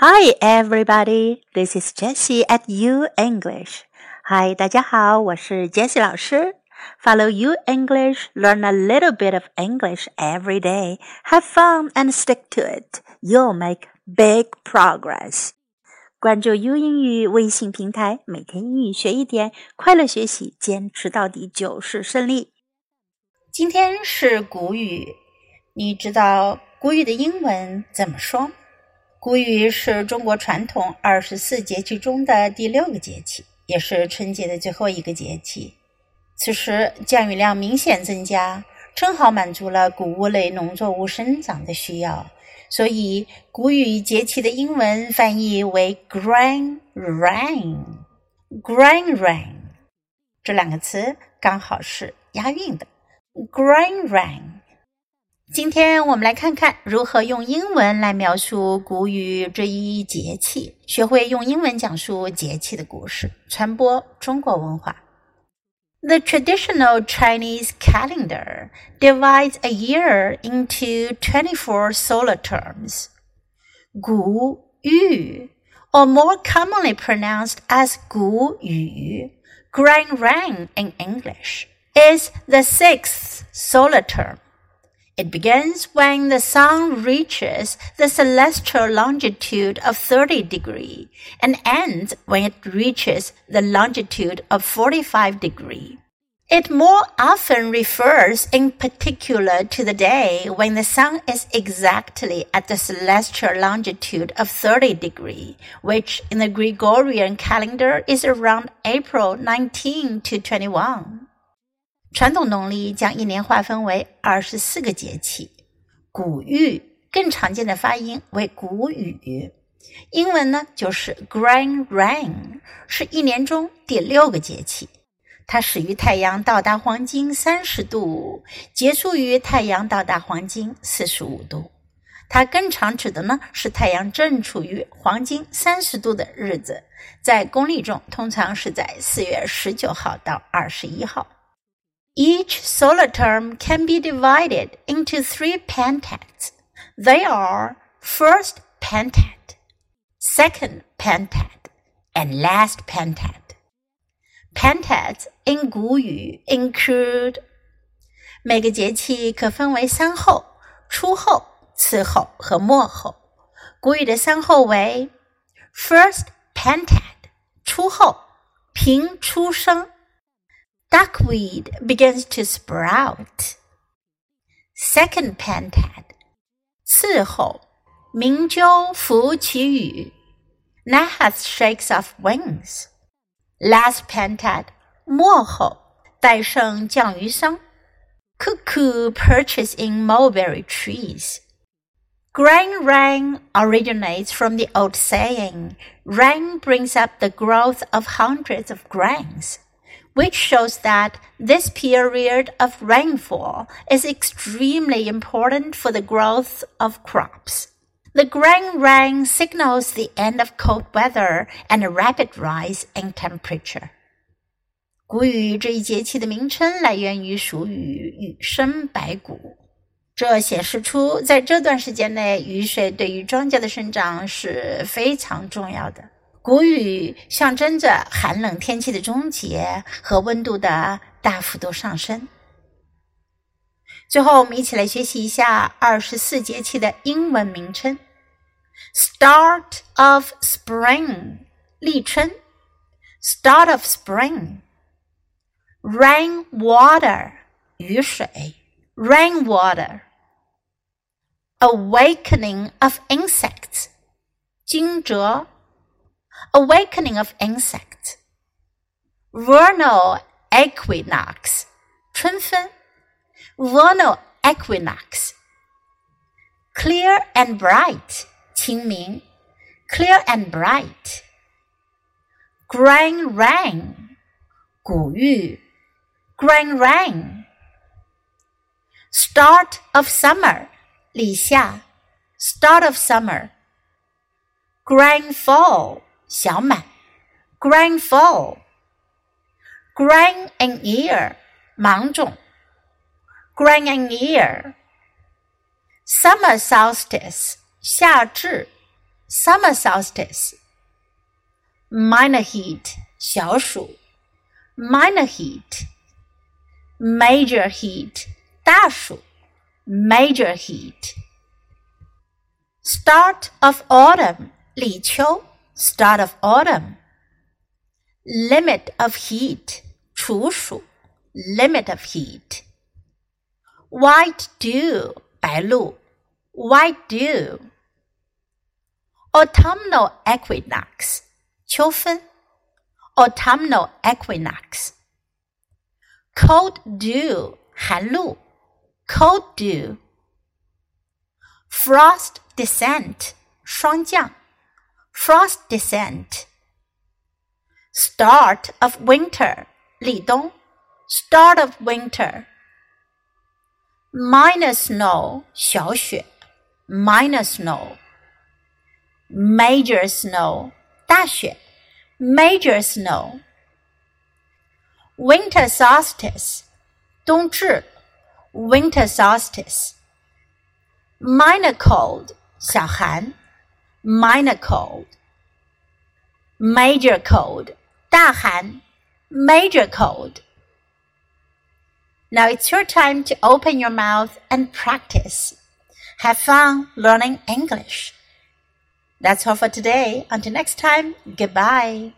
Hi, everybody. This is Jessie at U English. Hi, 大家好，我是 Jessie 老师。Follow U English, learn a little bit of English every day. Have fun and stick to it. You'll make big progress. 关注 U 英语微信平台，每天英语学一点，快乐学习，坚持到底就是胜利。今天是谷雨，你知道谷雨的英文怎么说？ 谷雨是中国传统二十四节气中的第六个节气，也是春节的最后一个节气。此时降雨量明显增加，正好满足了谷物类农作物生长的需要，所以谷雨节气的英文翻译为 “grain rain”。“grain rain” 这两个词刚好是押韵的，“grain rain”。今天我们来看看如何用英文来描述谷雨这一节气，学会用英文讲述节气的故事，传播中国文化。The traditional Chinese calendar divides a year into 24 solar terms. Gu Yu, or more commonly pronounced as Gu Yu, Grain Rain) in English, is the sixth solar term. It begins when the sun reaches the celestial longitude of 30 degree and ends when it reaches the longitude of 45 degree. It more often refers in particular to the day when the sun is exactly at the celestial longitude of 30 degree, which in the Gregorian calendar is around April 19 to 21. 传统农历将一年划分为二十四个节气，谷雨更常见的发音为谷雨，英文呢就是 Grand Rain，是一年中第六个节气。它始于太阳到达黄金三十度，结束于太阳到达黄金四十五度。它更常指的呢是太阳正处于黄金三十度的日子，在公历中通常是在四月十九号到二十一号。Each solar term can be divided into three pentads. They are first pentad, second pentad, and last pentad. Pentads in 谷雨 include 每个节气可分为三候、初候、次候和末候。谷雨的三候为 first pentad，初候，平出生。Duckweed begins to sprout. Second pentad. 伺候，明鸠拂其羽。Nahas shakes off wings. Last pentad. 末候，戴胜降于桑。Cuckoo perches in mulberry trees. Grain rain originates from the old saying, rain brings up the growth of hundreds of grains which shows that this period of rainfall is extremely important for the growth of crops. The grain rain signals the end of cold weather and a rapid rise in temperature. 谷雨象征着寒冷天气的终结和温度的大幅度上升。最后，我们一起来学习一下二十四节气的英文名称：Start of Spring，立春；Start of Spring，Rain Water，雨水；Rain Water，Awakening of Insects，惊蛰。awakening of insect. Vernal equinox, 春分. Vernal equinox. Clear and bright, 清明. Clear and bright. Grain Rain. 谷雨. Grain rain. Start of summer, 立夏. Start of summer. Grain Full. 小满，grain full，grand and ear，芒种，grain in ear，summer solstice，夏至，summer solstice，minor heat，小暑，minor heat，major heat，大暑，major heat。Start of autumn，立秋。，start of autumn. Limit of heat 处暑，limit of heat. White dew 白露，white dew autumnal equinox 秋分 autumnal equinox cold dew 寒露 cold dew frost descent 霜降 frost descent. Start of winter, 立冬. Start of winter. minor snow, 小雪. Minor snow. Major snow, 大雪. Major snow. Winter solstice, 冬至. Winter solstice. Minor cold, 小寒 minor cold major cold 大寒 major cold now it's your time to open your mouth and practice. Have fun learning English. That's all for today. Until next time, goodbye.